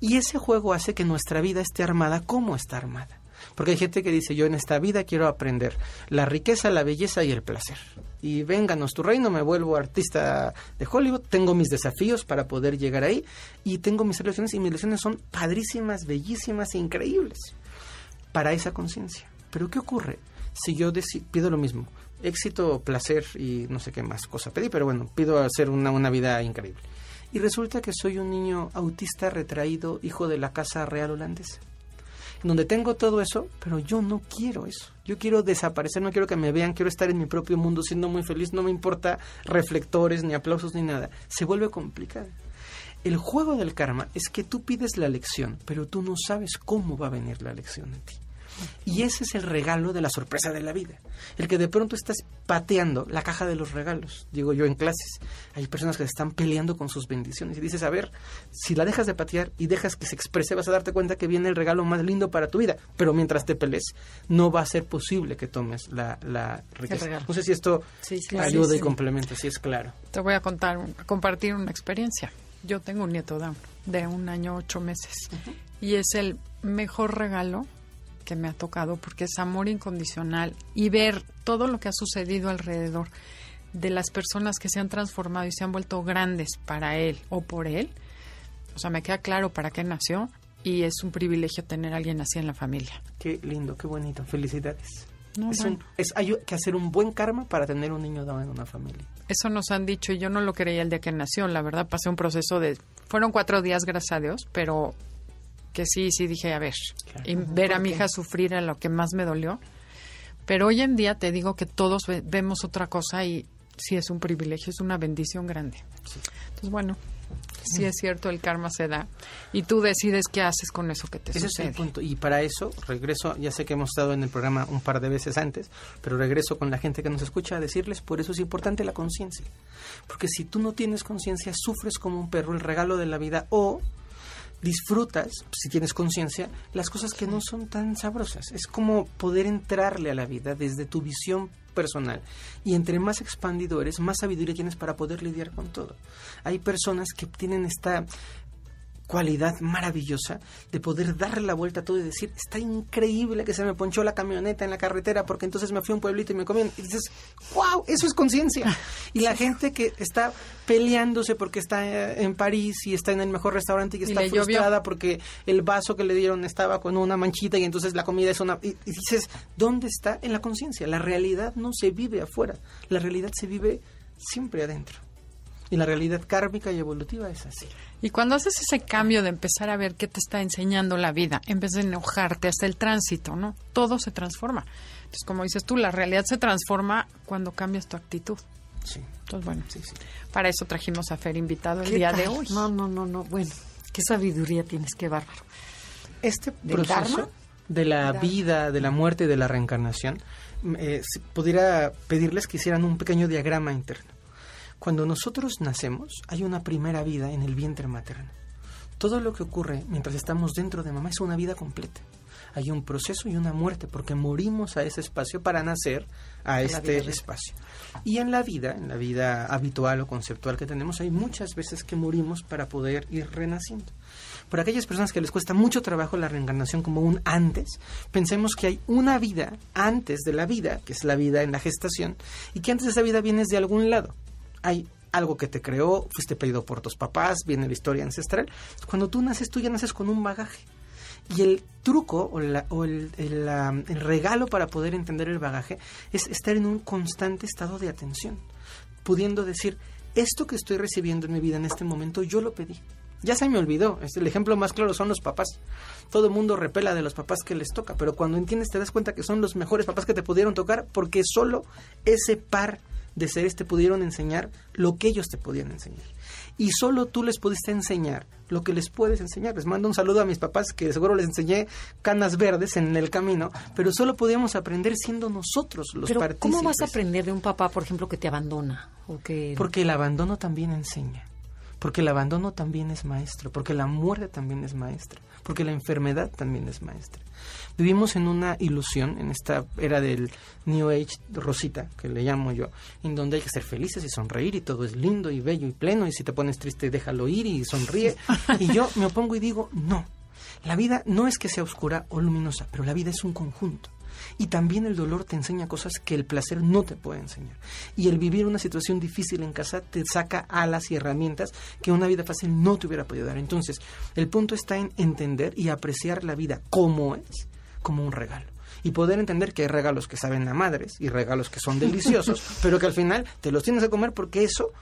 S3: Y ese juego hace que nuestra vida esté armada como está armada. Porque hay gente que dice, yo en esta vida quiero aprender la riqueza, la belleza y el placer. y vénganos tu reino, me vuelvo artista de Hollywood, tengo mis desafíos para poder llegar ahí y tengo mis relaciones y mis relaciones son padrísimas, bellísimas e increíbles para esa conciencia. Pero ¿qué ocurre si yo pido lo mismo? Éxito, placer y no sé qué más cosa pedí, pero bueno, pido hacer una, una vida increíble. Y resulta que soy un niño autista retraído, hijo de la casa real holandesa donde tengo todo eso, pero yo no quiero eso. Yo quiero desaparecer, no quiero que me vean, quiero estar en mi propio mundo siendo muy feliz, no me importa reflectores, ni aplausos, ni nada. Se vuelve complicado. El juego del karma es que tú pides la lección, pero tú no sabes cómo va a venir la lección en ti. Y ese es el regalo de la sorpresa de la vida. El que de pronto estás pateando la caja de los regalos. Digo yo en clases, hay personas que están peleando con sus bendiciones y dices, a ver, si la dejas de patear y dejas que se exprese, vas a darte cuenta que viene el regalo más lindo para tu vida. Pero mientras te pelees, no va a ser posible que tomes la, la riqueza. No sé si esto ayuda y complementa, si es claro.
S2: Te voy a contar, compartir una experiencia. Yo tengo un nieto Down de un año ocho meses y es el mejor regalo que me ha tocado porque es amor incondicional y ver todo lo que ha sucedido alrededor de las personas que se han transformado y se han vuelto grandes para él o por él. O sea, me queda claro para qué nació y es un privilegio tener a alguien así en la familia.
S3: Qué lindo, qué bonito. Felicidades. es, hay que hacer un buen karma para tener un niño dado en una familia.
S2: Eso nos han dicho y yo no lo creía el día que nació. La verdad, pasé un proceso de... Fueron cuatro días, gracias a Dios, pero que sí, sí dije, a ver, y ver a mi hija sufrir era lo que más me dolió. Pero hoy en día te digo que todos vemos otra cosa y sí es un privilegio, es una bendición grande. Entonces, bueno, sí es cierto, el karma se da y tú decides qué haces con eso que te
S3: Ese
S2: sucede.
S3: es el punto. Y para eso, regreso, ya sé que hemos estado en el programa un par de veces antes, pero regreso con la gente que nos escucha a decirles, por eso es importante la conciencia. Porque si tú no tienes conciencia, sufres como un perro el regalo de la vida o disfrutas, si tienes conciencia, las cosas que no son tan sabrosas. Es como poder entrarle a la vida desde tu visión personal. Y entre más expandido eres, más sabiduría tienes para poder lidiar con todo. Hay personas que tienen esta cualidad maravillosa de poder darle la vuelta a todo y decir, está increíble que se me ponchó la camioneta en la carretera porque entonces me fui a un pueblito y me comí. Y dices, wow, eso es conciencia. (laughs) Y la gente que está peleándose porque está eh, en París y está en el mejor restaurante y está frustrada porque el vaso que le dieron estaba con una manchita y entonces la comida es una... Y, y dices, ¿dónde está? En la conciencia. La realidad no se vive afuera, la realidad se vive siempre adentro. Y la realidad kármica y evolutiva es así.
S2: Y cuando haces ese cambio de empezar a ver qué te está enseñando la vida, en vez de enojarte hasta el tránsito, ¿no? Todo se transforma. Entonces, como dices tú, la realidad se transforma cuando cambias tu actitud.
S3: Sí.
S2: Entonces, bueno, sí, sí. para eso trajimos a Fer invitado el día de hoy.
S1: No, no, no, no. Bueno, qué sabiduría tienes, qué bárbaro.
S3: Este proceso de la vida, de la muerte y de la reencarnación, eh, pudiera pedirles que hicieran un pequeño diagrama interno. Cuando nosotros nacemos, hay una primera vida en el vientre materno. Todo lo que ocurre mientras estamos dentro de mamá es una vida completa. Hay un proceso y una muerte porque morimos a ese espacio para nacer a este espacio. Y en la vida, en la vida habitual o conceptual que tenemos, hay muchas veces que morimos para poder ir renaciendo. Por aquellas personas que les cuesta mucho trabajo la reencarnación como un antes, pensemos que hay una vida antes de la vida, que es la vida en la gestación, y que antes de esa vida vienes de algún lado hay algo que te creó, fuiste pedido por tus papás, viene la historia ancestral. Cuando tú naces, tú ya naces con un bagaje. Y el truco o, el, el, regalo para poder entender el bagaje es estar en un constante estado de atención, pudiendo decir, esto que estoy recibiendo en mi vida en este momento, yo lo pedí. Ya se me olvidó. El ejemplo más claro son los papás. Todo el mundo repela de los papás que les toca, pero cuando entiendes te das cuenta que son los mejores papás que te pudieron tocar porque solo ese par de seres te pudieron enseñar lo que ellos te podían enseñar. Y solo tú les pudiste enseñar lo que les puedes enseñar. Les mando un saludo a mis papás que seguro les enseñé canas verdes en el camino, pero solo podíamos aprender siendo nosotros los pero
S1: ¿Cómo vas a aprender de un papá, por ejemplo, que te abandona? O que...
S3: Porque el abandono también enseña. Porque el abandono también es maestro, porque la muerte también es maestra, porque la enfermedad también es maestra. Vivimos en una ilusión, en esta era del New Age Rosita, que le llamo yo, en donde hay que ser felices y sonreír y todo es lindo y bello y pleno y si te pones triste déjalo ir y sonríe. y yo me opongo y digo, no, la vida no es que sea oscura o luminosa, pero la vida es un conjunto. Y también el dolor te enseña cosas que el placer no te puede enseñar. Y el vivir una situación difícil en casa te saca alas y herramientas que una vida fácil no te hubiera podido dar. Entonces, el punto está en entender y apreciar la vida como es, como un regalo y poder entender que hay regalos que saben a madres y regalos que son deliciosos, (laughs) pero que al final te los tienes que comer porque eso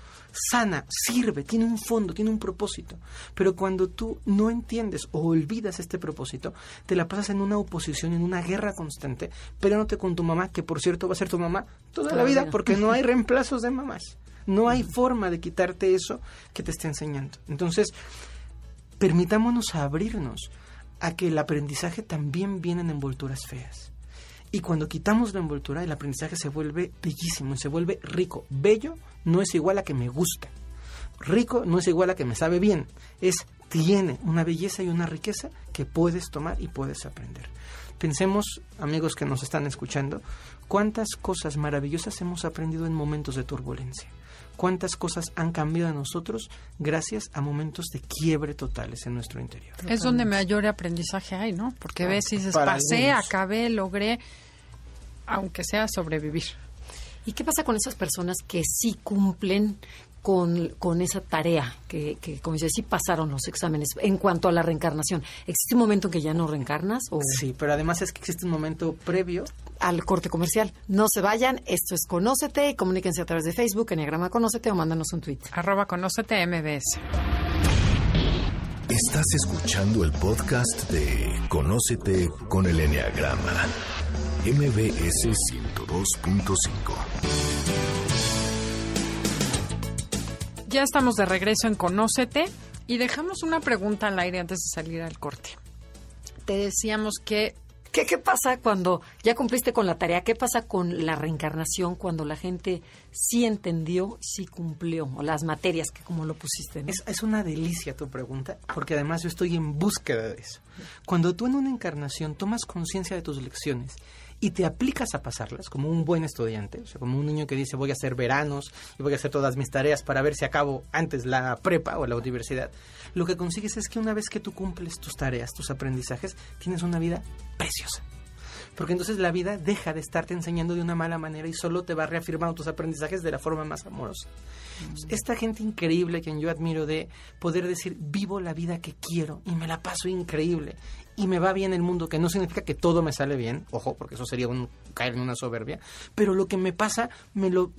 S3: sana, sirve, tiene un fondo, tiene un propósito. Pero cuando tú no entiendes o olvidas este propósito, te la pasas en una oposición, en una guerra constante, peleándote con tu mamá, que por cierto va a ser tu mamá toda la vida, porque no hay (laughs) reemplazos de mamás. No hay forma de quitarte eso que te está enseñando. Entonces, permitámonos abrirnos a que el aprendizaje también viene en envolturas feas. Y cuando quitamos la envoltura, el aprendizaje se vuelve bellísimo, se vuelve rico. Bello no es igual a que me gusta. Rico no es igual a que me sabe bien. Es tiene una belleza y una riqueza que puedes tomar y puedes aprender. Pensemos, amigos que nos están escuchando, cuántas cosas maravillosas hemos aprendido en momentos de turbulencia. Cuántas cosas han cambiado a nosotros gracias a momentos de quiebre totales en nuestro interior.
S2: Es donde mayor aprendizaje hay, ¿no? Porque ves y dices, pasé, acabé, logré, aunque sea sobrevivir.
S1: ¿Y qué pasa con esas personas que sí cumplen con, con esa tarea, que, que, como dices, sí pasaron los exámenes en cuanto a la reencarnación? ¿Existe un momento en que ya no reencarnas? O...
S3: Sí, pero además es que existe un momento previo
S1: al corte comercial. No se vayan, esto es Conócete y comuníquense a través de Facebook, Enneagrama Conócete o mándanos un tweet.
S2: Arroba Conócete MBS.
S4: Estás escuchando el podcast de Conócete con el Enneagrama, MBS 102.5.
S2: Ya estamos de regreso en Conócete y dejamos una pregunta al aire antes de salir al corte. Te decíamos que
S1: ¿Qué, ¿Qué, pasa cuando ya cumpliste con la tarea? ¿Qué pasa con la reencarnación cuando la gente sí entendió, sí cumplió? O las materias que como lo pusiste.
S3: Es, es, una delicia tu pregunta, porque además yo estoy en búsqueda de eso. Cuando tú en una encarnación tomas conciencia de tus lecciones y te aplicas a pasarlas como un buen estudiante, o sea, como un niño que dice voy a hacer veranos y voy a hacer todas mis tareas para ver si acabo antes la prepa o la universidad, lo que consigues es que una vez que tú cumples tus tareas, tus aprendizajes, tienes una vida preciosa. Porque entonces la vida deja de estarte enseñando de una mala manera y solo te va reafirmando tus aprendizajes de la forma más amorosa. Mm. Esta gente increíble que yo admiro de poder decir, vivo la vida que quiero y me la paso increíble y me va bien el mundo, que no significa que todo me sale bien, ojo, porque eso sería un caer en una soberbia, pero lo que me pasa me lo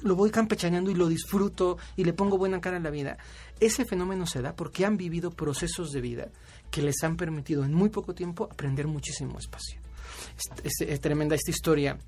S3: lo voy campechaneando y lo disfruto y le pongo buena cara a la vida. Ese fenómeno se da porque han vivido procesos de vida que les han permitido en muy poco tiempo aprender muchísimo espacio. Es, es, es tremenda esta historia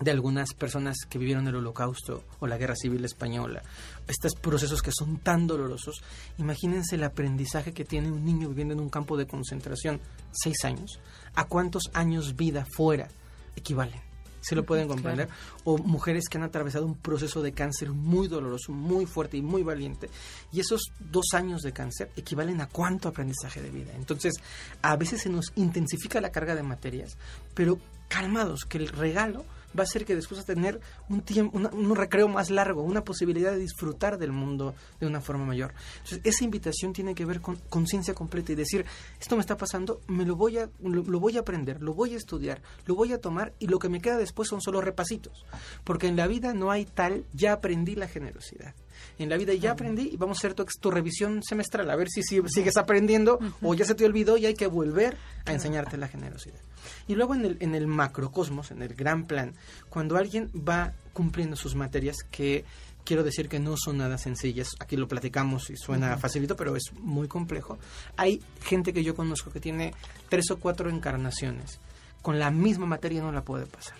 S3: de algunas personas que vivieron el holocausto o la guerra civil española, estos procesos que son tan dolorosos, imagínense el aprendizaje que tiene un niño viviendo en un campo de concentración, seis años, a cuántos años vida fuera equivalen. ¿Se lo pueden comprender? Claro. O mujeres que han atravesado un proceso de cáncer muy doloroso, muy fuerte y muy valiente. Y esos dos años de cáncer equivalen a cuánto aprendizaje de vida. Entonces, a veces se nos intensifica la carga de materias, pero calmados, que el regalo va a ser que después a tener un tiempo, un recreo más largo, una posibilidad de disfrutar del mundo de una forma mayor. Entonces, esa invitación tiene que ver con conciencia completa y decir, esto me está pasando, me lo voy a lo, voy a aprender, lo voy a estudiar, lo voy a tomar y lo que me queda después son solo repasitos, porque en la vida no hay tal, ya aprendí la generosidad. En la vida ya aprendí y vamos a hacer tu, tu revisión semestral, a ver si, si sigues aprendiendo o ya se te olvidó y hay que volver a enseñarte la generosidad. Y luego en el, en el macrocosmos, en el gran plan, cuando alguien va cumpliendo sus materias que quiero decir que no son nada sencillas. Aquí lo platicamos y suena uh -huh. facilito, pero es muy complejo. Hay gente que yo conozco que tiene tres o cuatro encarnaciones. Con la misma materia no la puede pasar.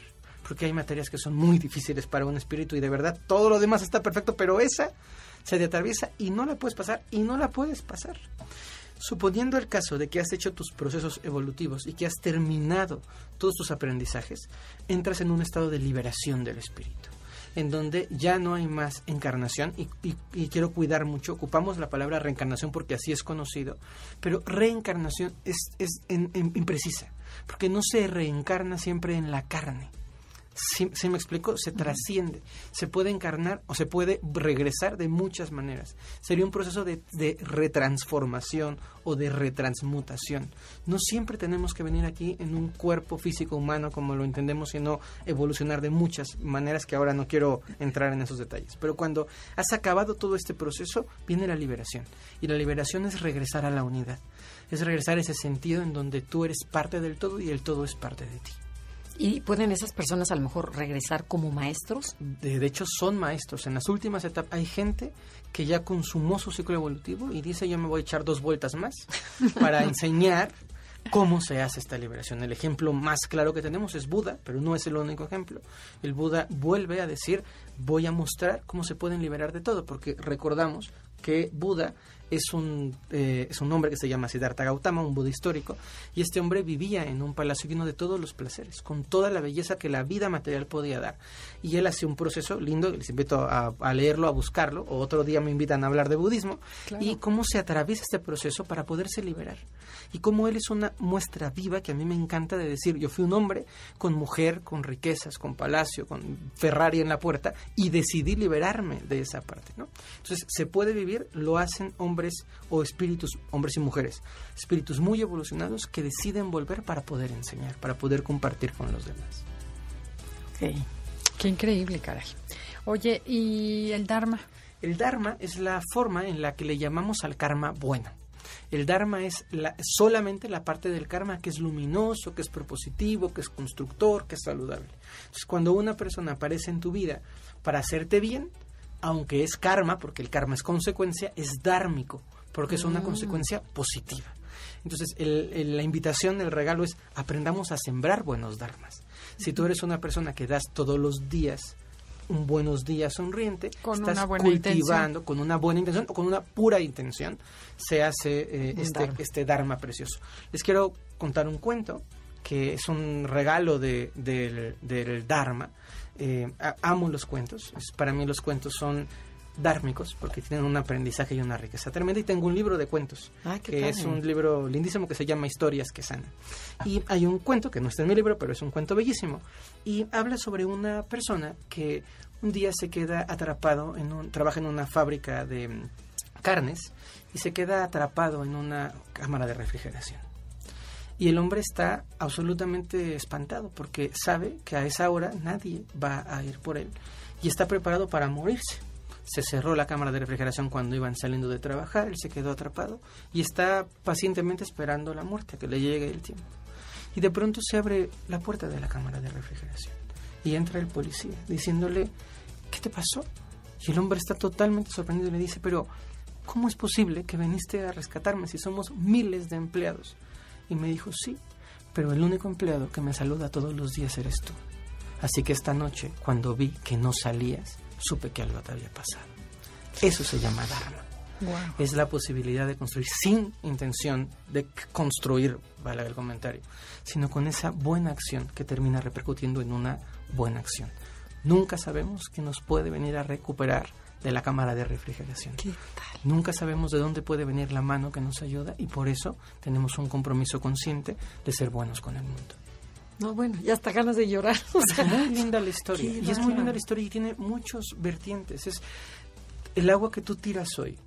S3: Porque hay materias que son muy difíciles para un espíritu y de verdad todo lo demás está perfecto, pero esa se te atraviesa y no la puedes pasar y no la puedes pasar. Suponiendo el caso de que has hecho tus procesos evolutivos y que has terminado todos tus aprendizajes, entras en un estado de liberación del espíritu, en donde ya no hay más encarnación, y, quiero cuidar mucho, ocupamos la palabra reencarnación porque así es conocido, pero reencarnación es, es imprecisa, porque no se reencarna siempre en la carne, Si, me explico, se trasciende, se puede encarnar o se puede regresar de muchas maneras. Sería un proceso de, de retransformación o de retransmutación. No siempre tenemos que venir aquí en un cuerpo físico humano como lo entendemos, sino evolucionar de muchas maneras que ahora no quiero entrar en esos detalles. Pero cuando has acabado todo este proceso, viene la liberación. Y la liberación es regresar a la unidad. Es regresar a ese sentido en donde tú eres parte del todo y el todo es parte de ti.
S1: ¿Y pueden esas personas a lo mejor regresar como maestros?
S3: De, hecho, son maestros. En las últimas etapas hay gente que ya consumó su ciclo evolutivo y dice yo me voy a echar dos vueltas más (laughs) para enseñar cómo se hace esta liberación. El ejemplo más claro que tenemos es Buda, pero no es el único ejemplo. El Buda vuelve a decir voy a mostrar cómo se pueden liberar de todo, porque recordamos que Buda es un, eh, es un hombre que se llama Siddhartha Gautama, un Buda histórico, y este hombre vivía en un palacio lleno de todos los placeres, con toda la belleza que la vida material podía dar. Y él hace un proceso lindo, les invito a, leerlo, a buscarlo, o otro día me invitan a hablar de budismo, y cómo se atraviesa este proceso para poderse liberar. Y cómo él es una muestra viva que a mí me encanta de decir, yo fui un hombre con mujer, con riquezas, con palacio, con Ferrari en la puerta, y decidí liberarme de esa parte. ¿no? Entonces, se puede vivir, lo hacen hombres o espíritus, hombres y mujeres, espíritus muy evolucionados que deciden volver para poder enseñar, para poder compartir con los demás.
S2: Qué increíble, caray. Oye, ¿y el Dharma?
S3: El Dharma es la forma en la que le llamamos al karma bueno. El Dharma es la, solamente la parte del karma que es luminoso, que es propositivo, que es constructor, que es saludable. Entonces, cuando una persona aparece en tu vida para hacerte bien, aunque es karma, porque el karma es consecuencia, es dármico, porque es una mm. consecuencia positiva. Entonces, la invitación, el regalo es aprendamos a sembrar buenos dharmas. Si tú eres una persona que das todos los días un buenos días sonriente,
S2: con
S3: estás
S2: una buena
S3: cultivando con una buena intención o con una pura intención, se hace eh, este, dharma. este dharma precioso. Les quiero contar un cuento que es un regalo de, del dharma eh, amo los cuentos. para mí los cuentos son dármicos porque tienen un aprendizaje y una riqueza tremenda. Y tengo un libro de cuentos,
S1: ah,
S3: que es un libro lindísimo que se llama Historias que sanan. Y hay un cuento, que no está en mi libro, pero es un cuento bellísimo. Y habla sobre una persona que un día se queda atrapado, en un, trabaja en una fábrica de mm, carnes y se queda atrapado en una cámara de refrigeración. Y el hombre está absolutamente espantado porque sabe que a esa hora nadie va a ir por él y está preparado para morirse. Se cerró la cámara de refrigeración cuando iban saliendo de trabajar, él se quedó atrapado y está pacientemente esperando la muerte, que le llegue el tiempo. Y de pronto se abre la puerta de la cámara de refrigeración y entra el policía diciéndole, ¿qué te pasó? Y el hombre está totalmente sorprendido y le dice, pero ¿cómo es posible que viniste a rescatarme si somos miles de empleados? Y me dijo, sí, pero el único empleado que me saluda todos los días eres tú. Así que esta noche, cuando vi que no salías, supe que algo te había pasado. Eso se llama Dharma. Es la posibilidad de construir sin intención de construir, vale el comentario, sino con esa buena acción que termina repercutiendo en una buena acción. Nunca sabemos que nos puede venir a recuperar de la cámara de refrigeración. Nunca sabemos de dónde puede venir la mano que nos ayuda y por eso tenemos un compromiso consciente de ser buenos con el mundo.
S1: No, bueno, ya hasta ganas de llorar. (laughs)
S3: Es muy linda la historia. Y es muy linda la historia y tiene muchos vertientes. Es el agua que tú tiras hoy.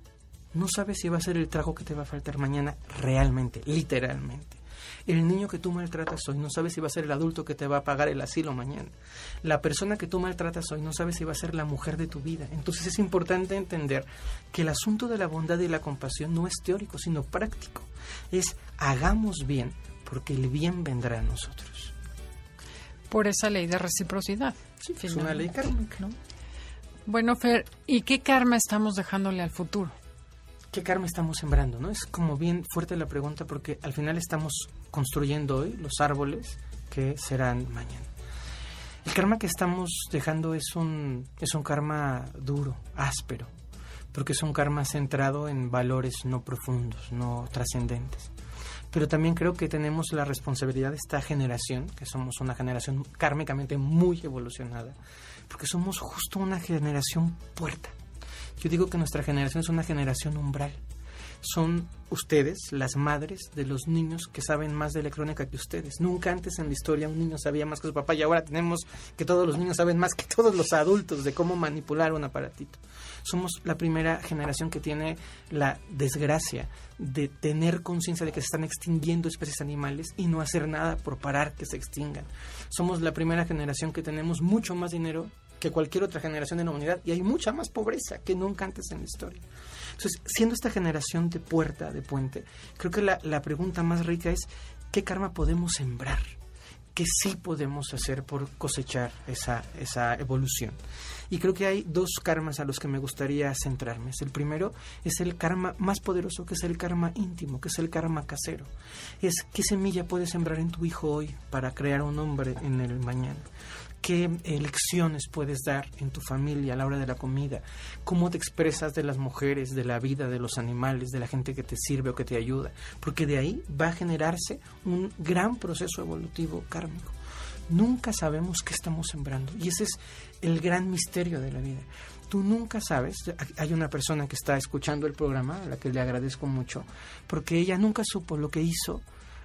S3: No sabes si va a ser el trago que te va a faltar mañana realmente, literalmente. El niño que tú maltratas hoy no sabe si va a ser el adulto que te va a pagar el asilo mañana. La persona que tú maltratas hoy no sabe si va a ser la mujer de tu vida. Entonces es importante entender que el asunto de la bondad y la compasión no es teórico, sino práctico. Es hagamos bien porque el bien vendrá a nosotros.
S2: Por esa ley de reciprocidad.
S3: Sí, es una ley kármica. ¿no?
S2: Bueno, Fer, ¿y qué karma estamos dejándole al futuro?
S3: ¿Qué karma estamos sembrando? ¿no? Es como bien fuerte la pregunta porque al final estamos construyendo hoy los árboles que serán mañana. El karma que estamos dejando es un, es un karma duro, áspero, porque es un karma centrado en valores no profundos, no trascendentes. Pero también creo que tenemos la responsabilidad de esta generación, que somos una generación kármicamente muy evolucionada, porque somos justo una generación puerta yo digo que nuestra generación es una generación umbral. Son ustedes, las madres de los niños que saben más de electrónica que ustedes. Nunca antes en la historia un niño sabía más que su papá y ahora tenemos que todos los niños saben más que todos los adultos de cómo manipular un aparatito. Somos la primera generación que tiene la desgracia de tener conciencia de que se están extinguiendo especies animales y no hacer nada por parar que se extingan. Somos la primera generación que tenemos mucho más dinero que cualquier otra generación de la humanidad y hay mucha más pobreza que nunca antes en la historia. Entonces, siendo esta generación de puerta, de puente, creo que la, la pregunta más rica es, ¿qué karma podemos sembrar? ¿Qué sí podemos hacer por cosechar esa, esa evolución? Y creo que hay dos karmas a los que me gustaría centrarme. El primero es el karma más poderoso, que es el karma íntimo, que es el karma casero. Es qué semilla puedes sembrar en tu hijo hoy para crear un hombre en el mañana qué lecciones puedes dar en tu familia a la hora de la comida, cómo te expresas de las mujeres, de la vida, de los animales, de la gente que te sirve o que te ayuda, porque de ahí va a generarse un gran proceso evolutivo kármico. Nunca sabemos qué estamos sembrando y ese es el gran misterio de la vida. Tú nunca sabes, hay una persona que está escuchando el programa, a la que le agradezco mucho, porque ella nunca supo lo que hizo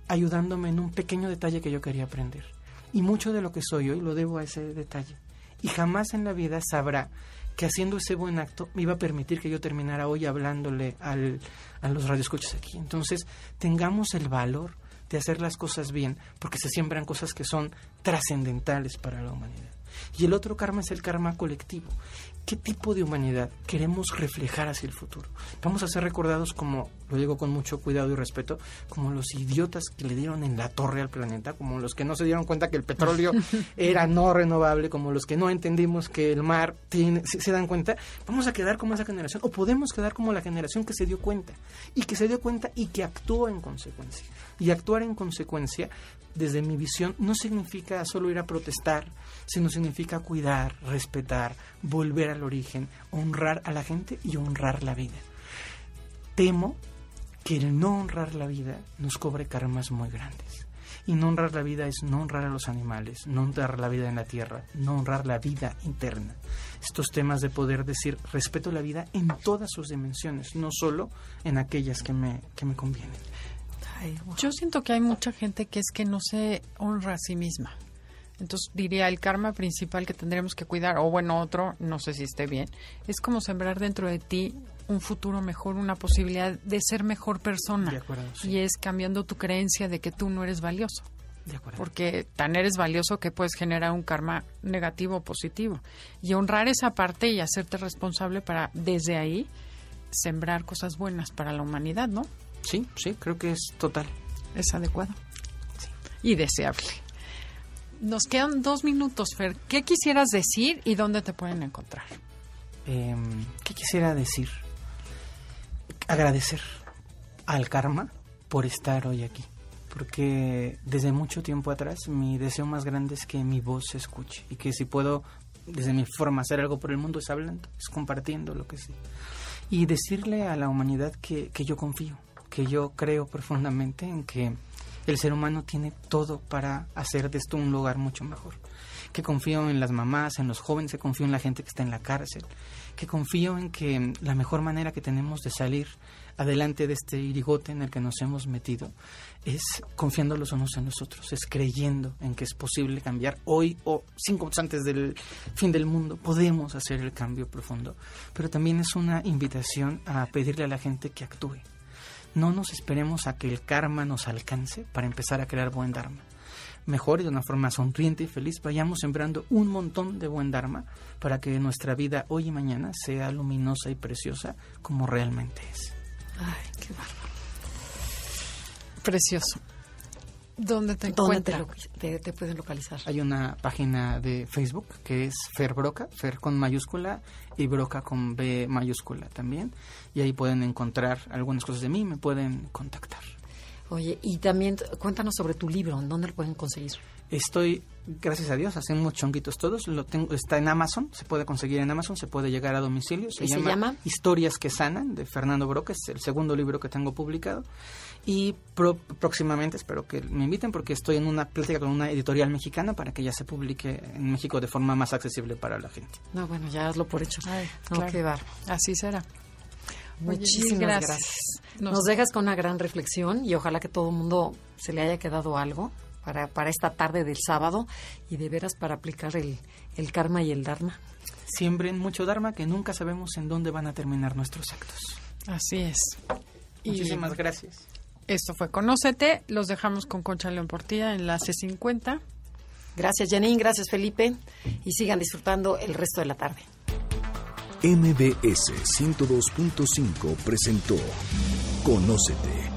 S3: ayudándome en un pequeño detalle que yo quería aprender y mucho de lo que soy hoy lo debo a ese detalle. Y jamás en la vida sabrá que haciendo ese buen acto me iba a permitir que yo terminara hoy hablándole al, a los radioescuchas aquí. Entonces, tengamos el valor de hacer las cosas bien, porque se siembran cosas que son trascendentales para la humanidad. Y el otro karma es el karma colectivo. ¿Qué tipo de humanidad queremos reflejar hacia el futuro? Vamos a ser recordados como, lo digo con mucho cuidado y respeto, como los idiotas que le dieron en la torre al planeta, como los que no se dieron cuenta que el petróleo (laughs) era no renovable, como los que no entendimos que el mar tiene, se, dan cuenta, vamos a quedar como esa generación, o podemos quedar como la generación que se dio cuenta, y que se dio cuenta y que actuó en consecuencia. Y actuar en consecuencia, desde mi visión, no significa solo ir a protestar, sino significa cuidar, respetar, volver al origen, honrar a la gente y honrar la vida. Temo que el no honrar la vida nos cobre karmas muy grandes. Y no honrar la vida es no honrar a los animales, no honrar la vida en la tierra, no honrar la vida interna. Estos temas de poder decir respeto la vida en todas sus dimensiones, no solo en aquellas que me, que me convienen.
S2: Yo siento que hay mucha gente que es que no se honra a sí misma. Entonces diría el karma principal que tendremos que cuidar, o bueno, otro, no sé si esté bien, es como sembrar dentro de ti un futuro mejor, una posibilidad de ser mejor persona.
S3: De acuerdo,
S2: Y es cambiando tu creencia de que tú no eres valioso. De acuerdo. Porque tan eres valioso que puedes generar un karma negativo o positivo. Y honrar esa parte y hacerte responsable para, desde ahí, sembrar cosas buenas para la humanidad, ¿no?
S3: Sí, sí, creo que es total.
S2: Es adecuado. Y deseable. Nos quedan dos minutos, Fer. ¿Qué quisieras decir y dónde te pueden encontrar?
S3: Em, ¿Qué quisiera decir? Agradecer al karma por estar hoy aquí. Porque desde mucho tiempo atrás mi deseo más grande es que mi voz se escuche y que si puedo, desde mi forma, hacer algo por el mundo es hablando, es compartiendo lo que sé. Y decirle a la humanidad que, que yo confío, que yo creo profundamente en que el ser humano tiene todo para hacer de esto un lugar mucho mejor. Que confío en las mamás, en los jóvenes, que confío en la gente que está en la cárcel, que confío en que la mejor manera que tenemos de salir adelante de este irigote en el que nos hemos metido es confiando los unos en los otros, es creyendo en que es posible cambiar hoy o cinco minutos antes del fin del mundo, podemos hacer el cambio profundo. Pero también es una invitación a pedirle a la gente que actúe, no nos esperemos a que el karma nos alcance para empezar a crear buen dharma. Mejor y de una forma sonriente y feliz vayamos sembrando un montón de buen dharma para que nuestra vida hoy y mañana sea luminosa y preciosa como realmente es.
S2: Ay, qué bárbaro. Precioso. ¿Dónde te
S1: te, pueden localizar?
S3: Hay una página de Facebook que es Fer Broca, Fer con mayúscula y Broca con B mayúscula también. Y ahí pueden encontrar algunas cosas de mí, me pueden contactar.
S1: Oye, y también cuéntanos sobre tu libro, ¿en dónde lo pueden conseguir?
S3: Estoy, gracias a Dios, hacemos chonguitos todos. Lo tengo, está en Amazon, se puede conseguir en Amazon, se puede llegar a domicilio.
S1: Se, llama,
S3: Historias que sanan, de Fernando Broca, es el segundo libro que tengo publicado. Y próximamente espero que me inviten porque estoy en una plática con una editorial mexicana para que ya se publique en México de forma más accesible para la gente.
S1: No, bueno, ya hazlo por hecho.
S2: Ay, Así será.
S1: Muchísimas gracias. Nos... dejas con una gran reflexión y ojalá que todo el mundo se le haya quedado algo para, para esta tarde del sábado y de veras para aplicar el, el karma y el dharma.
S3: Siembren mucho dharma que nunca sabemos en dónde van a terminar nuestros actos.
S2: Así es.
S3: Muchísimas gracias.
S2: Esto fue Conócete. Los dejamos con Concha León Portilla en la C50.
S1: Gracias, Janine. Gracias, Felipe. Y sigan disfrutando el resto de la tarde.
S4: MBS 102.5 presentó Conócete.